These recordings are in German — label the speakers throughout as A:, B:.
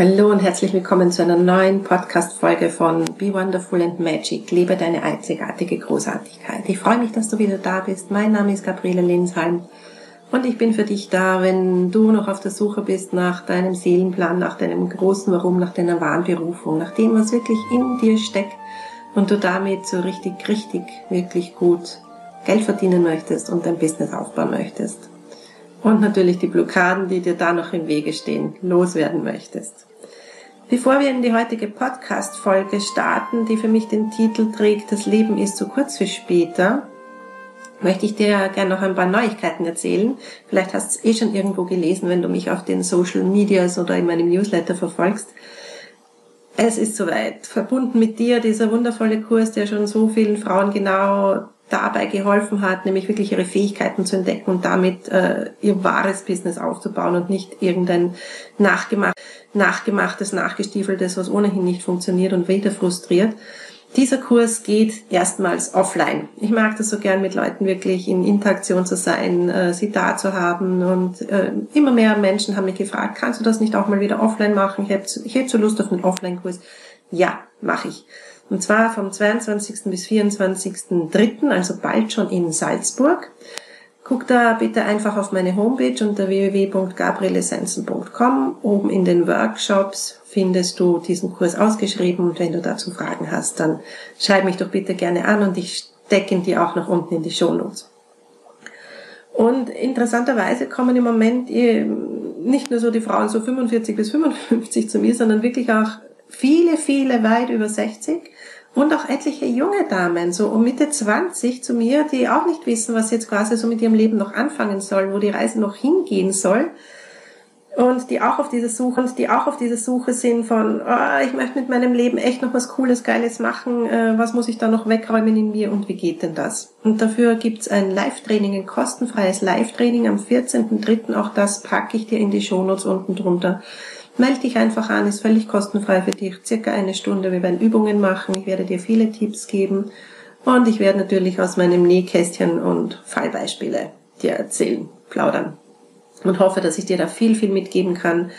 A: Hallo und herzlich willkommen zu einer neuen Podcast-Folge von Be Wonderful and Magic. Lebe deine einzigartige Großartigkeit. Ich freue mich, dass du wieder da bist. Mein Name ist Gabriele Linsheim und ich bin für dich da, wenn du noch auf der Suche bist nach deinem Seelenplan, nach deinem großen Warum, nach deiner wahren Berufung, nach dem, was wirklich in dir steckt und du damit so richtig, richtig, wirklich gut Geld verdienen möchtest und dein Business aufbauen möchtest und natürlich die Blockaden, die dir da noch im Wege stehen, loswerden möchtest. Bevor wir in die heutige Podcast-Folge starten, die für mich den Titel trägt, das Leben ist zu kurz für später, möchte ich dir gerne noch ein paar Neuigkeiten erzählen. Vielleicht hast du es eh schon irgendwo gelesen, wenn du mich auf den Social Medias oder in meinem Newsletter verfolgst. Es ist soweit. Verbunden mit dir dieser wundervolle Kurs, der schon so vielen Frauen genau dabei geholfen hat, nämlich wirklich ihre Fähigkeiten zu entdecken und damit äh, ihr wahres Business aufzubauen und nicht irgendein nachgemacht, nachgemachtes, nachgestiefeltes, was ohnehin nicht funktioniert und wieder frustriert. Dieser Kurs geht erstmals offline. Ich mag das so gern, mit Leuten wirklich in Interaktion zu sein, äh, sie da zu haben. Und äh, immer mehr Menschen haben mich gefragt, kannst du das nicht auch mal wieder offline machen? Ich hätte, ich hätte so Lust auf einen Offline-Kurs. Ja, mache ich. Und zwar vom 22. bis 24.3., also bald schon in Salzburg. Guck da bitte einfach auf meine Homepage unter www.gabrielessenzen.com. Oben in den Workshops findest du diesen Kurs ausgeschrieben und wenn du dazu Fragen hast, dann schreib mich doch bitte gerne an und ich stecke ihn dir auch noch unten in die Shownotes. Und interessanterweise kommen im Moment eh nicht nur so die Frauen so 45 bis 55 zu mir, sondern wirklich auch viele, viele weit über 60 und auch etliche junge Damen, so um Mitte 20 zu mir, die auch nicht wissen, was jetzt quasi so mit ihrem Leben noch anfangen soll, wo die Reise noch hingehen soll. Und die auch auf dieser Suche, und die auch auf dieser Suche sind von, oh, ich möchte mit meinem Leben echt noch was Cooles, Geiles machen, äh, was muss ich da noch wegräumen in mir und wie geht denn das? Und dafür gibt's ein Live-Training, ein kostenfreies Live-Training am 14.03. Auch das packe ich dir in die Shownotes unten drunter Meld dich einfach an, ist völlig kostenfrei für dich. Circa eine Stunde. Wir werden Übungen machen. Ich werde dir viele Tipps geben. Und ich werde natürlich aus meinem Nähkästchen und Fallbeispiele dir erzählen, plaudern. Und hoffe, dass ich dir da viel, viel mitgeben kann,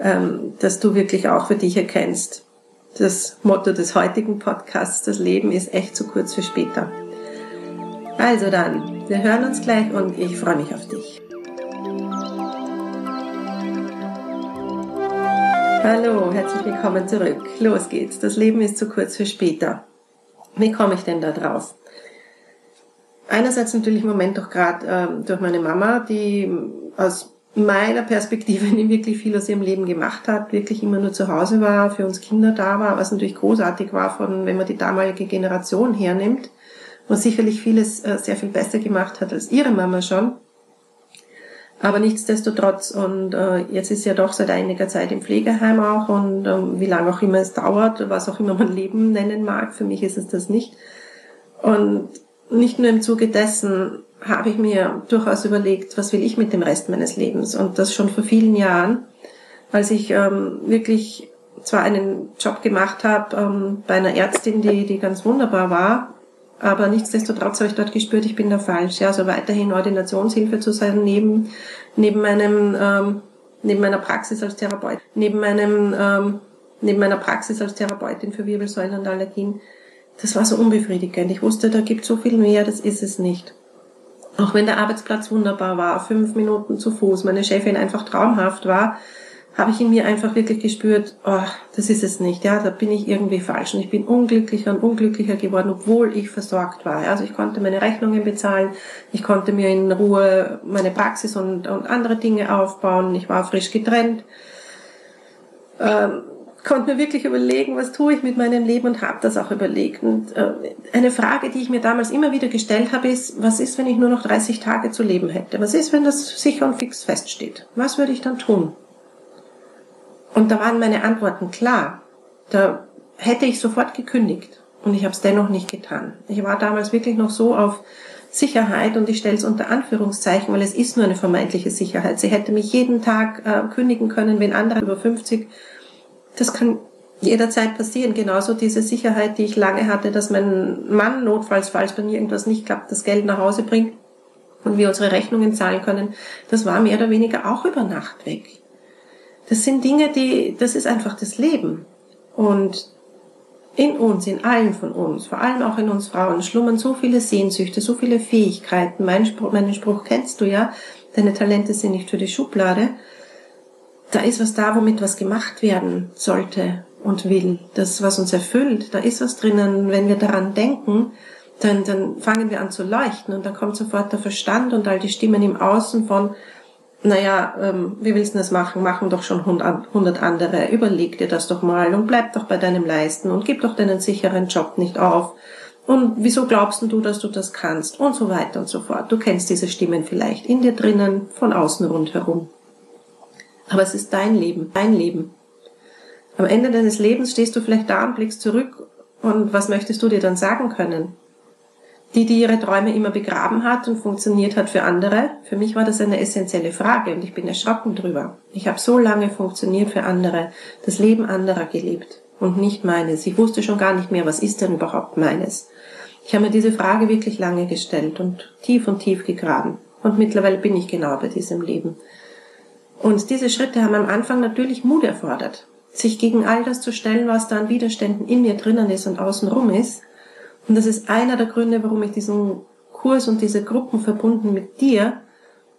A: ähm, dass du wirklich auch für dich erkennst. Das Motto des heutigen Podcasts, das Leben ist echt zu kurz für später. Also dann, wir hören uns gleich und ich freue mich auf dich. Hallo, herzlich willkommen zurück. Los geht's. Das Leben ist zu kurz für später. Wie komme ich denn da drauf? Einerseits natürlich im Moment doch gerade ähm, durch meine Mama, die aus meiner Perspektive nie wirklich viel aus ihrem Leben gemacht hat, wirklich immer nur zu Hause war, für uns Kinder da war, was natürlich großartig war, von wenn man die damalige Generation hernimmt und sicherlich vieles äh, sehr viel besser gemacht hat als ihre Mama schon. Aber nichtsdestotrotz, und äh, jetzt ist ja doch seit einiger Zeit im Pflegeheim auch und ähm, wie lange auch immer es dauert, was auch immer man Leben nennen mag, für mich ist es das nicht. Und nicht nur im Zuge dessen habe ich mir durchaus überlegt, was will ich mit dem Rest meines Lebens. Und das schon vor vielen Jahren, als ich ähm, wirklich zwar einen Job gemacht habe ähm, bei einer Ärztin, die, die ganz wunderbar war, aber nichtsdestotrotz habe ich dort gespürt, ich bin da falsch. Ja, also weiterhin Ordinationshilfe zu sein, neben, neben meinem, ähm, neben meiner Praxis als Therapeut, neben meinem, ähm, neben meiner Praxis als Therapeutin für Wirbelsäulen und Allergien. Das war so unbefriedigend. Ich wusste, da gibt so viel mehr, das ist es nicht. Auch wenn der Arbeitsplatz wunderbar war, fünf Minuten zu Fuß, meine Chefin einfach traumhaft war, habe ich in mir einfach wirklich gespürt, oh, das ist es nicht, ja, da bin ich irgendwie falsch und ich bin unglücklicher und unglücklicher geworden, obwohl ich versorgt war. Also ich konnte meine Rechnungen bezahlen, ich konnte mir in Ruhe meine Praxis und, und andere Dinge aufbauen, ich war frisch getrennt, ähm, konnte mir wirklich überlegen, was tue ich mit meinem Leben und habe das auch überlegt. Und äh, eine Frage, die ich mir damals immer wieder gestellt habe, ist, was ist, wenn ich nur noch 30 Tage zu leben hätte? Was ist, wenn das sicher und fix feststeht? Was würde ich dann tun? Und da waren meine Antworten klar. Da hätte ich sofort gekündigt. Und ich habe es dennoch nicht getan. Ich war damals wirklich noch so auf Sicherheit und ich stelle es unter Anführungszeichen, weil es ist nur eine vermeintliche Sicherheit. Sie hätte mich jeden Tag äh, kündigen können, wenn andere über 50. Das kann jederzeit passieren. Genauso diese Sicherheit, die ich lange hatte, dass mein Mann notfalls, falls bei mir irgendwas nicht klappt, das Geld nach Hause bringt und wir unsere Rechnungen zahlen können, das war mehr oder weniger auch über Nacht weg. Das sind Dinge, die, das ist einfach das Leben. Und in uns, in allen von uns, vor allem auch in uns Frauen, schlummern so viele Sehnsüchte, so viele Fähigkeiten. Mein Spruch, meinen Spruch kennst du ja, deine Talente sind nicht für die Schublade. Da ist was da, womit was gemacht werden sollte und will. Das, was uns erfüllt, da ist was drinnen. Wenn wir daran denken, dann, dann fangen wir an zu leuchten und dann kommt sofort der Verstand und all die Stimmen im Außen von, naja, ähm, wie willst du das machen? Machen doch schon hundert andere. Überleg dir das doch mal und bleib doch bei deinem Leisten und gib doch deinen sicheren Job nicht auf. Und wieso glaubst du, dass du das kannst? Und so weiter und so fort. Du kennst diese Stimmen vielleicht in dir drinnen, von außen rundherum. Aber es ist dein Leben, dein Leben. Am Ende deines Lebens stehst du vielleicht da und blickst zurück und was möchtest du dir dann sagen können? Die, die ihre Träume immer begraben hat und funktioniert hat für andere. Für mich war das eine essentielle Frage und ich bin erschrocken drüber. Ich habe so lange funktioniert für andere, das Leben anderer gelebt und nicht meines. Ich wusste schon gar nicht mehr, was ist denn überhaupt meines. Ich habe mir diese Frage wirklich lange gestellt und tief und tief gegraben. Und mittlerweile bin ich genau bei diesem Leben. Und diese Schritte haben am Anfang natürlich Mut erfordert. Sich gegen all das zu stellen, was da an Widerständen in mir drinnen ist und außenrum ist und das ist einer der Gründe, warum ich diesen Kurs und diese Gruppen verbunden mit dir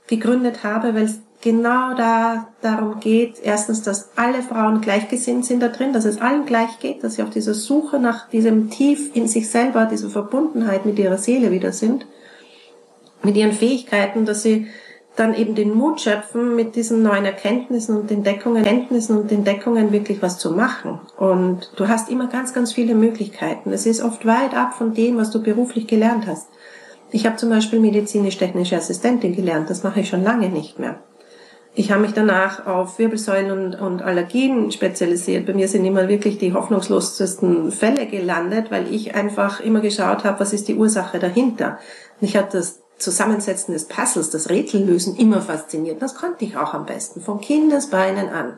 A: gegründet habe, weil es genau da darum geht, erstens, dass alle Frauen gleichgesinnt sind da drin, dass es allen gleich geht, dass sie auf dieser Suche nach diesem Tief in sich selber, dieser Verbundenheit mit ihrer Seele wieder sind, mit ihren Fähigkeiten, dass sie dann eben den Mut schöpfen, mit diesen neuen Erkenntnissen und Entdeckungen, Erkenntnissen und Entdeckungen wirklich was zu machen. Und du hast immer ganz, ganz viele Möglichkeiten. Es ist oft weit ab von dem, was du beruflich gelernt hast. Ich habe zum Beispiel medizinisch-technische Assistentin gelernt. Das mache ich schon lange nicht mehr. Ich habe mich danach auf Wirbelsäulen und, und Allergien spezialisiert. Bei mir sind immer wirklich die hoffnungslosesten Fälle gelandet, weil ich einfach immer geschaut habe, was ist die Ursache dahinter. Ich hatte das Zusammensetzen des Puzzles, das Rätsellösen immer fasziniert. Das konnte ich auch am besten, von Kindesbeinen an.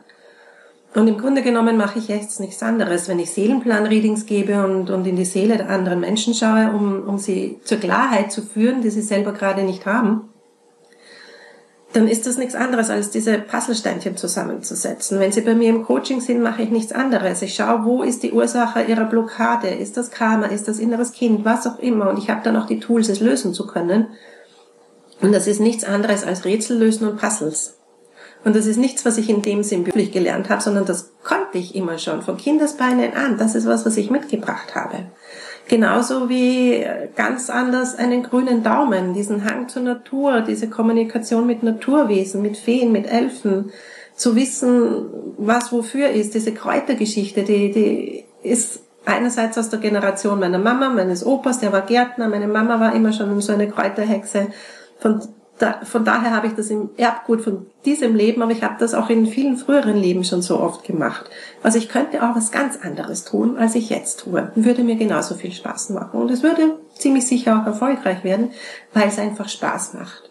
A: Und im Grunde genommen mache ich jetzt nichts anderes, wenn ich Seelenplan-Readings gebe und, und in die Seele der anderen Menschen schaue, um, um sie zur Klarheit zu führen, die sie selber gerade nicht haben, dann ist das nichts anderes, als diese Puzzlesteinchen zusammenzusetzen. Wenn Sie bei mir im Coaching sind, mache ich nichts anderes. Ich schaue, wo ist die Ursache Ihrer Blockade? Ist das Karma? Ist das inneres Kind? Was auch immer. Und ich habe dann auch die Tools, es lösen zu können. Und das ist nichts anderes als Rätsel lösen und Puzzles. Und das ist nichts, was ich in dem Sinn beruflich gelernt habe, sondern das konnte ich immer schon von Kindesbeinen an. Das ist was, was ich mitgebracht habe. Genauso wie ganz anders einen grünen Daumen, diesen Hang zur Natur, diese Kommunikation mit Naturwesen, mit Feen, mit Elfen, zu wissen, was wofür ist, diese Kräutergeschichte, die, die ist einerseits aus der Generation meiner Mama, meines Opas, der war Gärtner, meine Mama war immer schon so eine Kräuterhexe. Von, da, von daher habe ich das im Erbgut von diesem Leben, aber ich habe das auch in vielen früheren Leben schon so oft gemacht. Also ich könnte auch was ganz anderes tun, als ich jetzt tue. Würde mir genauso viel Spaß machen. Und es würde ziemlich sicher auch erfolgreich werden, weil es einfach Spaß macht.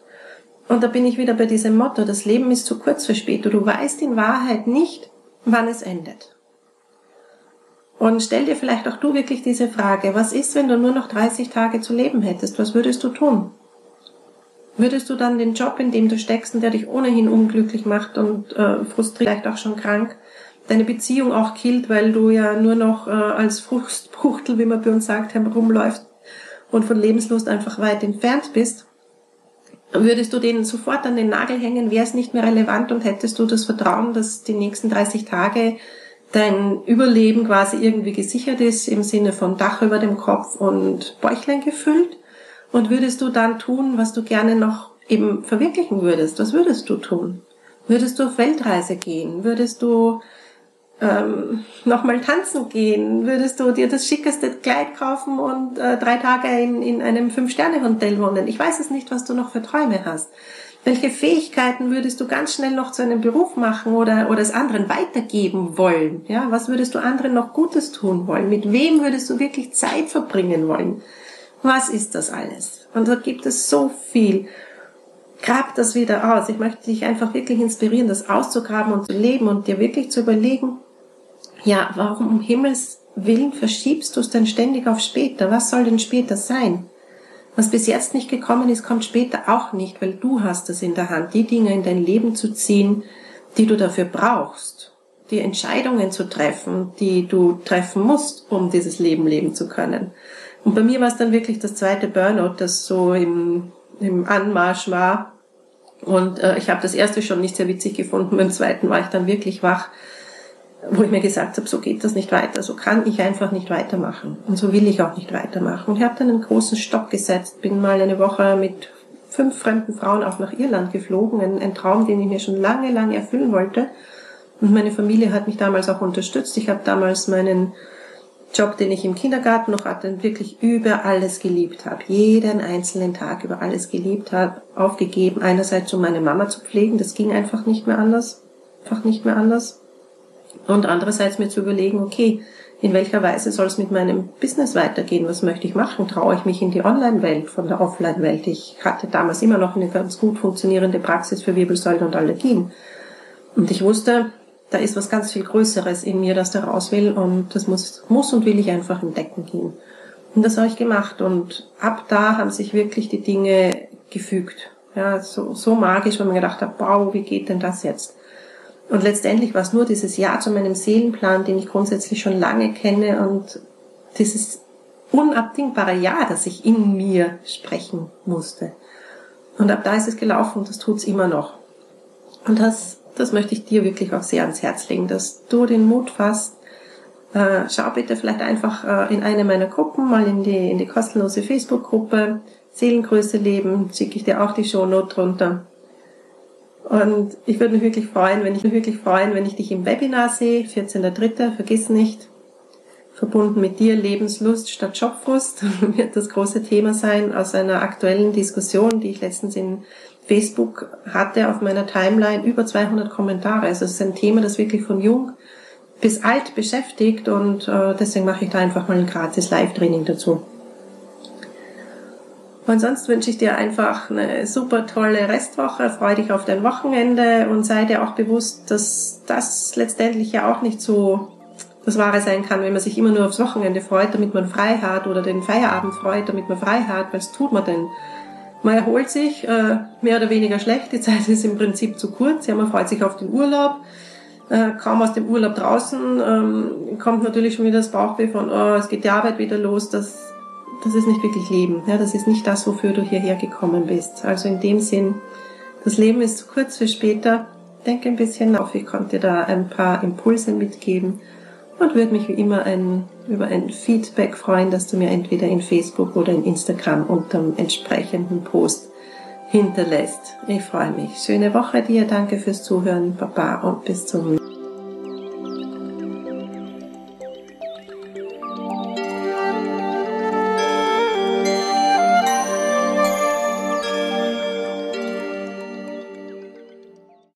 A: Und da bin ich wieder bei diesem Motto, das Leben ist zu kurz für später. Du weißt in Wahrheit nicht, wann es endet. Und stell dir vielleicht auch du wirklich diese Frage, was ist, wenn du nur noch 30 Tage zu leben hättest? Was würdest du tun? Würdest du dann den Job, in dem du steckst und der dich ohnehin unglücklich macht und äh, frustriert, vielleicht auch schon krank, deine Beziehung auch killt, weil du ja nur noch äh, als Fruchtbuchtel, wie man bei uns sagt, herumläufst und von Lebenslust einfach weit entfernt bist, würdest du denen sofort an den Nagel hängen, wäre es nicht mehr relevant und hättest du das Vertrauen, dass die nächsten 30 Tage dein Überleben quasi irgendwie gesichert ist, im Sinne von Dach über dem Kopf und Bäuchlein gefüllt? Und würdest du dann tun, was du gerne noch eben verwirklichen würdest? Was würdest du tun? Würdest du auf Weltreise gehen? Würdest du ähm, nochmal tanzen gehen? Würdest du dir das schickeste Kleid kaufen und äh, drei Tage in, in einem Fünf-Sterne-Hotel wohnen? Ich weiß es nicht, was du noch für Träume hast. Welche Fähigkeiten würdest du ganz schnell noch zu einem Beruf machen oder, oder es anderen weitergeben wollen? Ja, was würdest du anderen noch Gutes tun wollen? Mit wem würdest du wirklich Zeit verbringen wollen? Was ist das alles? Und da gibt es so viel. Grab das wieder aus. Ich möchte dich einfach wirklich inspirieren, das auszugraben und zu leben und dir wirklich zu überlegen, ja, warum um Himmels Willen verschiebst du es denn ständig auf später? Was soll denn später sein? Was bis jetzt nicht gekommen ist, kommt später auch nicht, weil du hast es in der Hand, die Dinge in dein Leben zu ziehen, die du dafür brauchst, die Entscheidungen zu treffen, die du treffen musst, um dieses Leben leben zu können. Und bei mir war es dann wirklich das zweite Burnout, das so im, im Anmarsch war. Und äh, ich habe das erste schon nicht sehr witzig gefunden. Beim zweiten war ich dann wirklich wach, wo ich mir gesagt habe, so geht das nicht weiter, so kann ich einfach nicht weitermachen. Und so will ich auch nicht weitermachen. Und ich habe dann einen großen Stopp gesetzt, bin mal eine Woche mit fünf fremden Frauen auch nach Irland geflogen. Ein, ein Traum, den ich mir schon lange, lange erfüllen wollte. Und meine Familie hat mich damals auch unterstützt. Ich habe damals meinen Job, den ich im Kindergarten noch hatte, wirklich über alles geliebt habe. Jeden einzelnen Tag über alles geliebt habe, aufgegeben. Einerseits, um meine Mama zu pflegen, das ging einfach nicht mehr anders. Einfach nicht mehr anders. Und andererseits mir zu überlegen, okay, in welcher Weise soll es mit meinem Business weitergehen? Was möchte ich machen? Traue ich mich in die Online-Welt von der Offline-Welt? Ich hatte damals immer noch eine ganz gut funktionierende Praxis für Wirbelsäule und Allergien. Und ich wusste, da ist was ganz viel Größeres in mir, das da raus will und das muss, muss und will ich einfach entdecken gehen. Und das habe ich gemacht und ab da haben sich wirklich die Dinge gefügt. Ja, so, so magisch, weil man gedacht hat, wow, wie geht denn das jetzt? Und letztendlich war es nur dieses Ja zu meinem Seelenplan, den ich grundsätzlich schon lange kenne und dieses unabdingbare Ja, das ich in mir sprechen musste. Und ab da ist es gelaufen und das tut's immer noch. Und das, das möchte ich dir wirklich auch sehr ans Herz legen, dass du den Mut fasst. Äh, schau bitte vielleicht einfach äh, in eine meiner Gruppen, mal in die, in die kostenlose Facebook-Gruppe Seelengröße leben, schicke ich dir auch die Shownote drunter. Und ich würde mich wirklich freuen, wenn ich mich wirklich freuen, wenn ich dich im Webinar sehe, 14.3., vergiss nicht, verbunden mit dir Lebenslust statt Jobfrust, wird das große Thema sein aus einer aktuellen Diskussion, die ich letztens in Facebook hatte auf meiner Timeline, über 200 Kommentare. Also es ist ein Thema, das wirklich von jung bis alt beschäftigt und äh, deswegen mache ich da einfach mal ein gratis Live-Training dazu. Und sonst wünsche ich dir einfach eine super tolle Restwoche, freu dich auf dein Wochenende und sei dir auch bewusst, dass das letztendlich ja auch nicht so das Wahre sein kann, wenn man sich immer nur aufs Wochenende freut, damit man frei hat oder den Feierabend freut, damit man frei hat, was tut man denn? Man erholt sich, äh, mehr oder weniger schlecht, die Zeit ist im Prinzip zu kurz, ja, man freut sich auf den Urlaub, äh, kaum aus dem Urlaub draußen, ähm, kommt natürlich schon wieder das Bauchweh von, oh, es geht die Arbeit wieder los, das das ist nicht wirklich Leben. Ja, das ist nicht das, wofür du hierher gekommen bist. Also in dem Sinn, das Leben ist zu kurz für später. Denke ein bisschen nach. Ich konnte dir da ein paar Impulse mitgeben und würde mich wie immer ein, über ein Feedback freuen, dass du mir entweder in Facebook oder in Instagram unter dem entsprechenden Post hinterlässt. Ich freue mich. Schöne Woche dir. Danke fürs Zuhören. Baba und bis zum